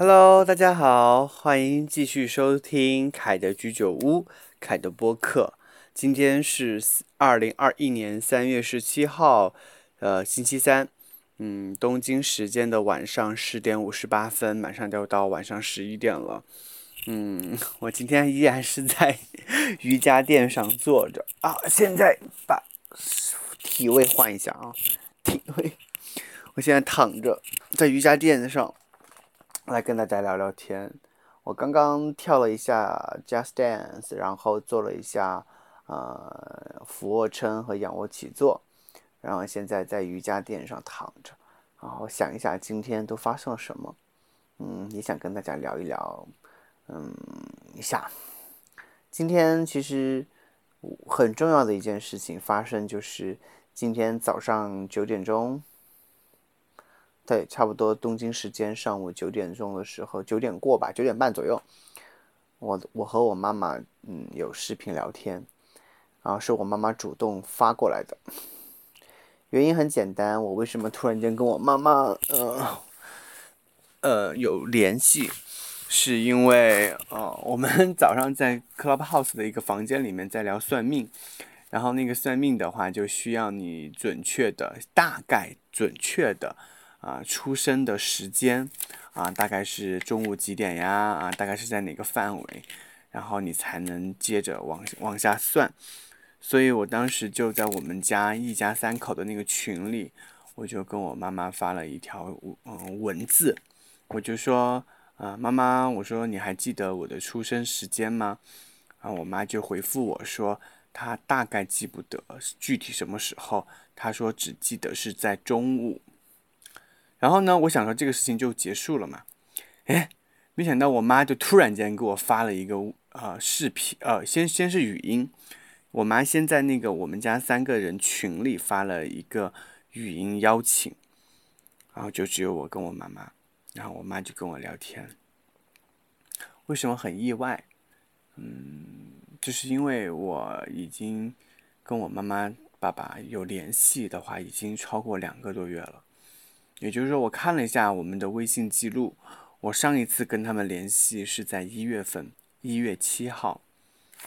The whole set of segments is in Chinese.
Hello，大家好，欢迎继续收听凯的居酒屋，凯的播客。今天是二零二一年三月十七号，呃，星期三。嗯，东京时间的晚上十点五十八分，马上就要到晚上十一点了。嗯，我今天依然是在 瑜伽垫上坐着啊。现在把体位换一下啊，体位。我现在躺着在瑜伽垫子上。来跟大家聊聊天。我刚刚跳了一下 Just Dance，然后做了一下呃俯卧撑和仰卧起坐，然后现在在瑜伽垫上躺着，然后想一下今天都发生了什么，嗯，也想跟大家聊一聊，嗯一下。今天其实很重要的一件事情发生，就是今天早上九点钟。对，差不多东京时间上午九点钟的时候，九点过吧，九点半左右，我我和我妈妈嗯有视频聊天，然后是我妈妈主动发过来的。原因很简单，我为什么突然间跟我妈妈呃呃有联系，是因为呃我们 早上在 Clubhouse 的一个房间里面在聊算命，然后那个算命的话就需要你准确的、大概准确的。啊，出生的时间啊，大概是中午几点呀？啊，大概是在哪个范围？然后你才能接着往往下算。所以我当时就在我们家一家三口的那个群里，我就跟我妈妈发了一条嗯文字，我就说啊，妈妈，我说你还记得我的出生时间吗？然后我妈就回复我说，她大概记不得具体什么时候，她说只记得是在中午。然后呢，我想说这个事情就结束了嘛？哎，没想到我妈就突然间给我发了一个呃视频，呃，先先是语音，我妈先在那个我们家三个人群里发了一个语音邀请，然后就只有我跟我妈妈，然后我妈就跟我聊天。为什么很意外？嗯，就是因为我已经跟我妈妈、爸爸有联系的话，已经超过两个多月了。也就是说，我看了一下我们的微信记录，我上一次跟他们联系是在一月份，一月七号，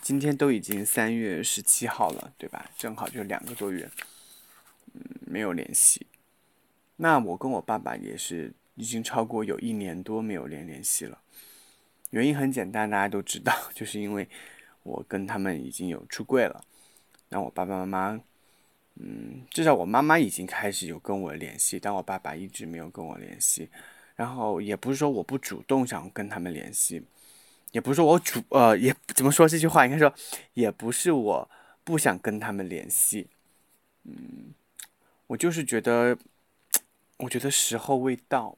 今天都已经三月十七号了，对吧？正好就两个多月，嗯，没有联系。那我跟我爸爸也是已经超过有一年多没有联联系了。原因很简单，大家都知道，就是因为我跟他们已经有出柜了，那我爸爸妈妈。嗯，至少我妈妈已经开始有跟我联系，但我爸爸一直没有跟我联系。然后也不是说我不主动想跟他们联系，也不是说我主呃也怎么说这句话应该说，也不是我不想跟他们联系。嗯，我就是觉得，我觉得时候未到。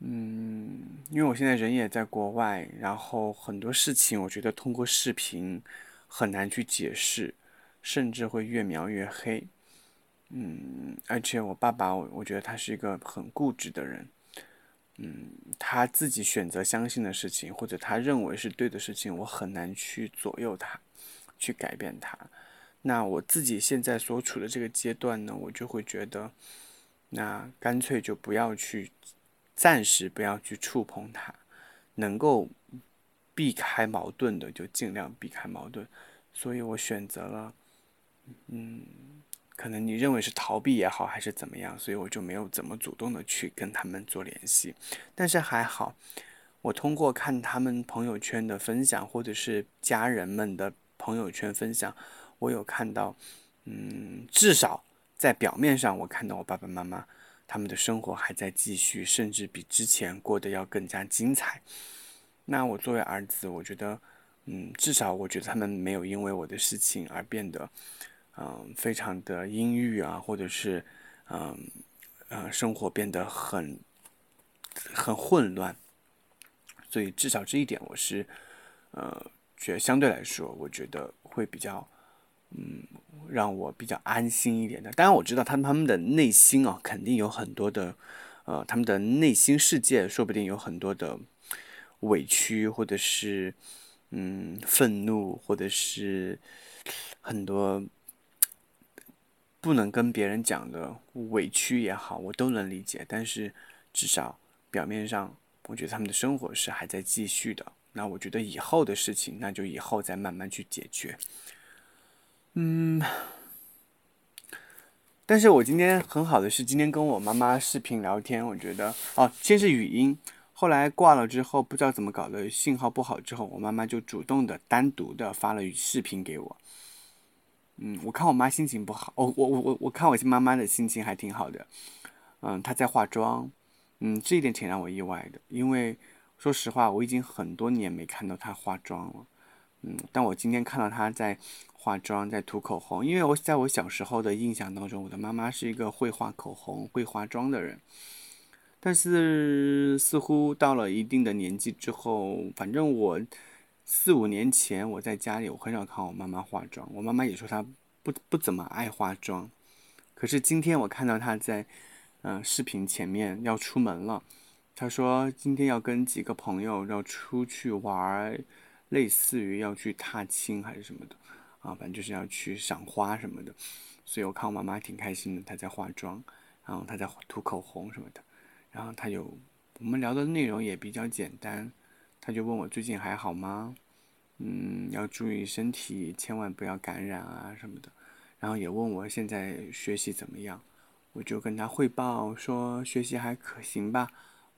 嗯，因为我现在人也在国外，然后很多事情我觉得通过视频很难去解释。甚至会越描越黑，嗯，而且我爸爸，我我觉得他是一个很固执的人，嗯，他自己选择相信的事情，或者他认为是对的事情，我很难去左右他，去改变他。那我自己现在所处的这个阶段呢，我就会觉得，那干脆就不要去，暂时不要去触碰他，能够避开矛盾的就尽量避开矛盾，所以我选择了。嗯，可能你认为是逃避也好，还是怎么样，所以我就没有怎么主动的去跟他们做联系。但是还好，我通过看他们朋友圈的分享，或者是家人们的朋友圈分享，我有看到，嗯，至少在表面上，我看到我爸爸妈妈他们的生活还在继续，甚至比之前过得要更加精彩。那我作为儿子，我觉得，嗯，至少我觉得他们没有因为我的事情而变得。嗯，非常的阴郁啊，或者是，嗯，呃，生活变得很很混乱，所以至少这一点我是，呃，觉得相对来说，我觉得会比较，嗯，让我比较安心一点的。当然，我知道他们他们的内心啊，肯定有很多的，呃，他们的内心世界说不定有很多的委屈，或者是，嗯，愤怒，或者是很多。不能跟别人讲的委屈也好，我都能理解。但是至少表面上，我觉得他们的生活是还在继续的。那我觉得以后的事情，那就以后再慢慢去解决。嗯，但是我今天很好的是，今天跟我妈妈视频聊天，我觉得哦，先是语音，后来挂了之后，不知道怎么搞的，信号不好之后，我妈妈就主动的单独的发了视频给我。嗯，我看我妈心情不好，我我我我我看我妈妈的心情还挺好的。嗯，她在化妆，嗯，这一点挺让我意外的，因为说实话，我已经很多年没看到她化妆了。嗯，但我今天看到她在化妆，在涂口红，因为我在我小时候的印象当中，我的妈妈是一个会画口红、会化妆的人。但是似乎到了一定的年纪之后，反正我。四五年前，我在家里，我很少看我妈妈化妆。我妈妈也说她不不怎么爱化妆。可是今天我看到她在，嗯，视频前面要出门了。她说今天要跟几个朋友要出去玩，类似于要去踏青还是什么的，啊，反正就是要去赏花什么的。所以我看我妈妈挺开心的，她在化妆，然后她在涂口红什么的。然后她有，我们聊的内容也比较简单。他就问我最近还好吗？嗯，要注意身体，千万不要感染啊什么的。然后也问我现在学习怎么样，我就跟他汇报说学习还可行吧。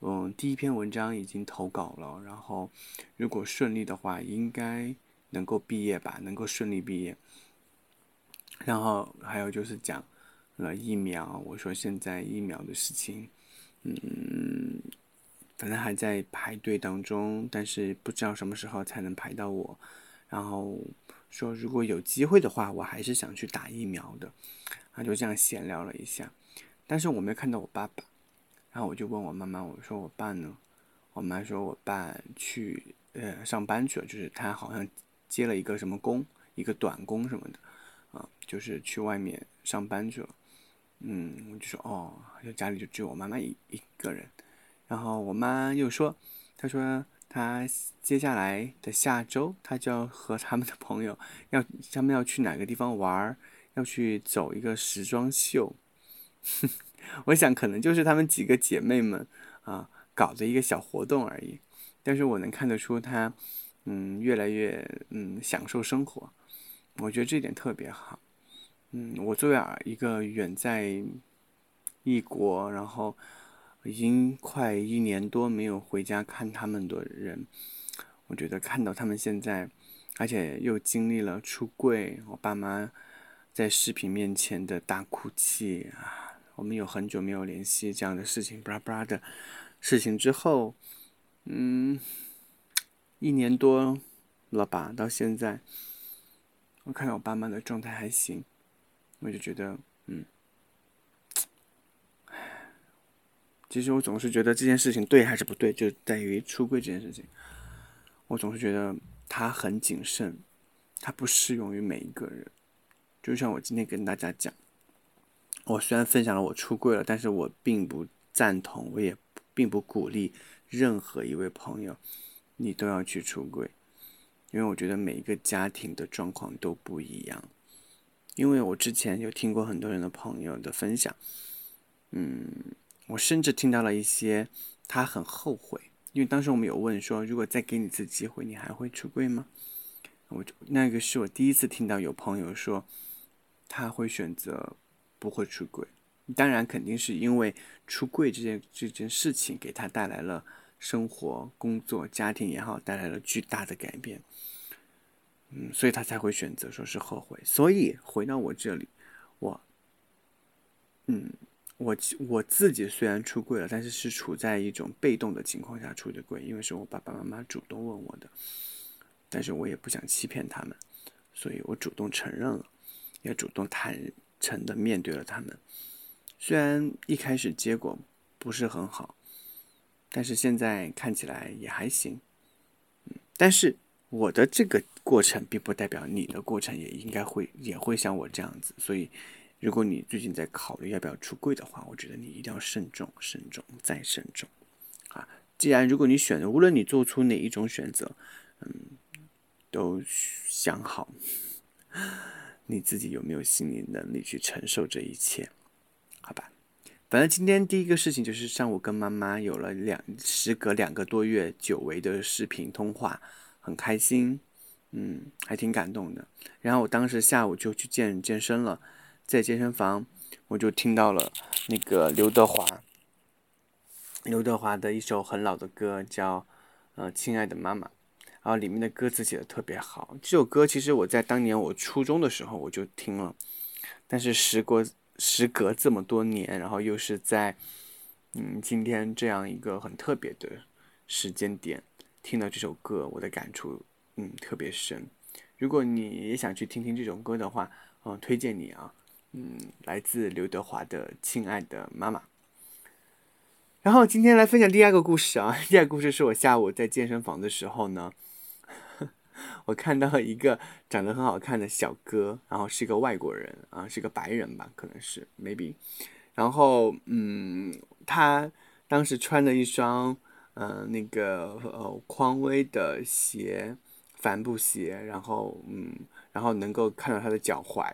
嗯，第一篇文章已经投稿了，然后如果顺利的话，应该能够毕业吧，能够顺利毕业。然后还有就是讲了疫苗，我说现在疫苗的事情，嗯。反正还在排队当中，但是不知道什么时候才能排到我。然后说如果有机会的话，我还是想去打疫苗的。他就这样闲聊了一下，但是我没看到我爸爸。然后我就问我妈妈，我说我爸呢？我妈说我爸去呃上班去了，就是他好像接了一个什么工，一个短工什么的，啊，就是去外面上班去了。嗯，我就说哦，就家里就只有我妈妈一一个人。然后我妈又说：“她说她接下来的下周，她就要和他们的朋友要他们要去哪个地方玩儿，要去走一个时装秀。我想可能就是她们几个姐妹们啊搞的一个小活动而已。但是我能看得出她，嗯，越来越嗯享受生活。我觉得这点特别好。嗯，我作为一个远在异国，然后。”已经快一年多没有回家看他们的人，我觉得看到他们现在，而且又经历了出柜，我爸妈在视频面前的大哭泣啊，我们有很久没有联系这样的事情，布拉布拉的事情之后，嗯，一年多了吧，到现在，我看到我爸妈的状态还行，我就觉得，嗯。其实我总是觉得这件事情对还是不对，就在于出柜这件事情。我总是觉得他很谨慎，他不适用于每一个人。就像我今天跟大家讲，我虽然分享了我出柜了，但是我并不赞同，我也并不鼓励任何一位朋友你都要去出柜，因为我觉得每一个家庭的状况都不一样。因为我之前有听过很多人的朋友的分享，嗯。我甚至听到了一些，他很后悔，因为当时我们有问说，如果再给你一次机会，你还会出柜吗？我就那个是我第一次听到有朋友说，他会选择不会出柜。当然，肯定是因为出柜这件这件事情给他带来了生活、工作、家庭也好，带来了巨大的改变。嗯，所以他才会选择说是后悔。所以回到我这里，我，嗯。我我自己虽然出柜了，但是是处在一种被动的情况下出的柜，因为是我爸爸妈妈主动问我的，但是我也不想欺骗他们，所以我主动承认了，也主动坦诚的面对了他们。虽然一开始结果不是很好，但是现在看起来也还行。嗯，但是我的这个过程并不代表你的过程也应该会也会像我这样子，所以。如果你最近在考虑要不要出柜的话，我觉得你一定要慎重、慎重再慎重，啊！既然如果你选择，无论你做出哪一种选择，嗯，都想好你自己有没有心理能力去承受这一切，好吧？反正今天第一个事情就是上午跟妈妈有了两时隔两个多月久违的视频通话，很开心，嗯，还挺感动的。然后我当时下午就去健健身了，在健身房我就听到了那个刘德华，刘德华的一首很老的歌叫呃《亲爱的妈妈》，然后里面的歌词写的特别好。这首歌其实我在当年我初中的时候我就听了，但是时过。时隔这么多年，然后又是在，嗯，今天这样一个很特别的时间点，听到这首歌，我的感触，嗯，特别深。如果你也想去听听这首歌的话，嗯，推荐你啊，嗯，来自刘德华的《亲爱的妈妈》。然后今天来分享第二个故事啊，第二个故事是我下午在健身房的时候呢。我看到一个长得很好看的小哥，然后是一个外国人啊，是个白人吧，可能是 maybe。然后嗯，他当时穿着一双嗯那个呃匡威的鞋，帆布鞋，然后嗯，然后能够看到他的脚踝。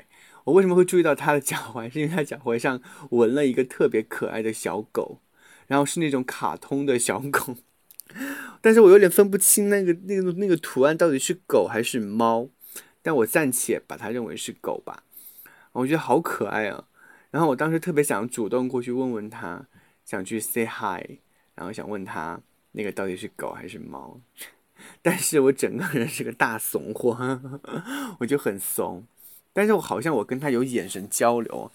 我为什么会注意到他的脚踝？是因为他脚踝上纹了一个特别可爱的小狗，然后是那种卡通的小狗。但是我有点分不清那个那个那个图案到底是狗还是猫，但我暂且把它认为是狗吧。我觉得好可爱啊！然后我当时特别想主动过去问问他，想去 say hi，然后想问他那个到底是狗还是猫。但是我整个人是个大怂货，我就很怂。但是我好像我跟他有眼神交流。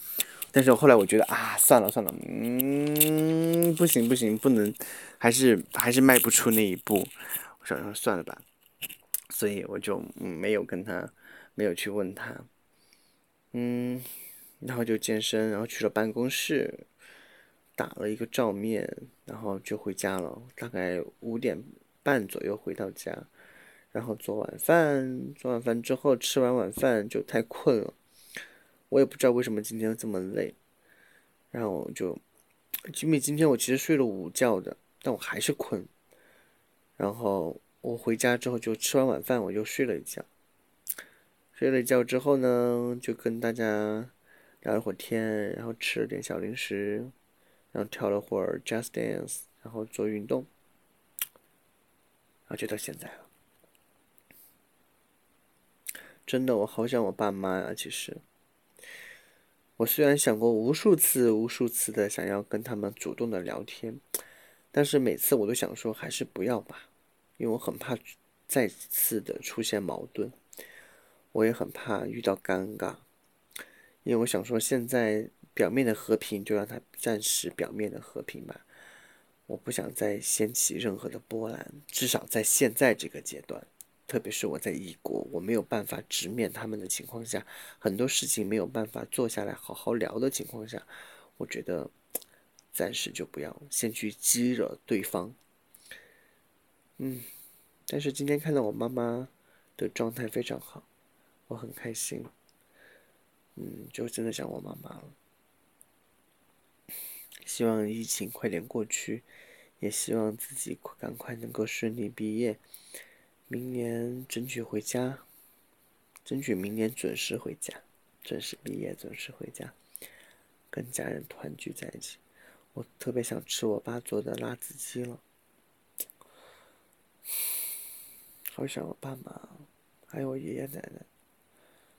但是后来我觉得啊，算了算了，嗯，不行不行，不能，还是还是迈不出那一步，我想说算了吧，所以我就没有跟他，没有去问他，嗯，然后就健身，然后去了办公室，打了一个照面，然后就回家了，大概五点半左右回到家，然后做晚饭，做完饭之后吃完晚饭就太困了。我也不知道为什么今天这么累，然后就，因为今天我其实睡了午觉的，但我还是困。然后我回家之后就吃完晚饭，我就睡了一觉。睡了一觉之后呢，就跟大家聊了会儿天，然后吃了点小零食，然后跳了会儿 Just Dance，然后做运动，然后就到现在了。真的，我好想我爸妈呀，其实。我虽然想过无数次、无数次的想要跟他们主动的聊天，但是每次我都想说还是不要吧，因为我很怕再次的出现矛盾，我也很怕遇到尴尬，因为我想说现在表面的和平就让它暂时表面的和平吧，我不想再掀起任何的波澜，至少在现在这个阶段。特别是我在异国，我没有办法直面他们的情况下，很多事情没有办法坐下来好好聊的情况下，我觉得暂时就不要先去激惹对方。嗯，但是今天看到我妈妈的状态非常好，我很开心。嗯，就真的想我妈妈了。希望疫情快点过去，也希望自己赶快能够顺利毕业。明年争取回家，争取明年准时回家，准时毕业，准时回家，跟家人团聚在一起。我特别想吃我爸做的辣子鸡了，好想我爸妈，还有我爷爷奶奶，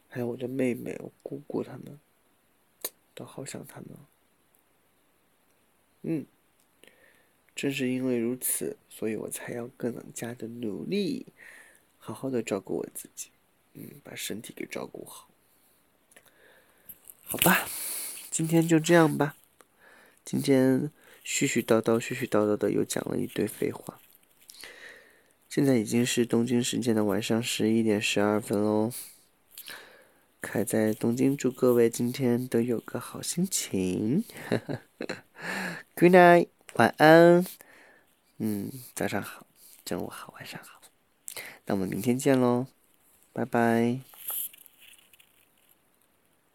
还有我的妹妹、我姑姑他们，都好想他们。嗯。正是因为如此，所以我才要更加的努力，好好的照顾我自己，嗯，把身体给照顾好。好吧，今天就这样吧。今天絮絮叨叨、絮絮叨叨的又讲了一堆废话。现在已经是东京时间的晚上十一点十二分喽。凯在东京，祝各位今天都有个好心情。Good night。晚安，嗯，早上好，中午好，晚上好，那我们明天见喽，拜拜。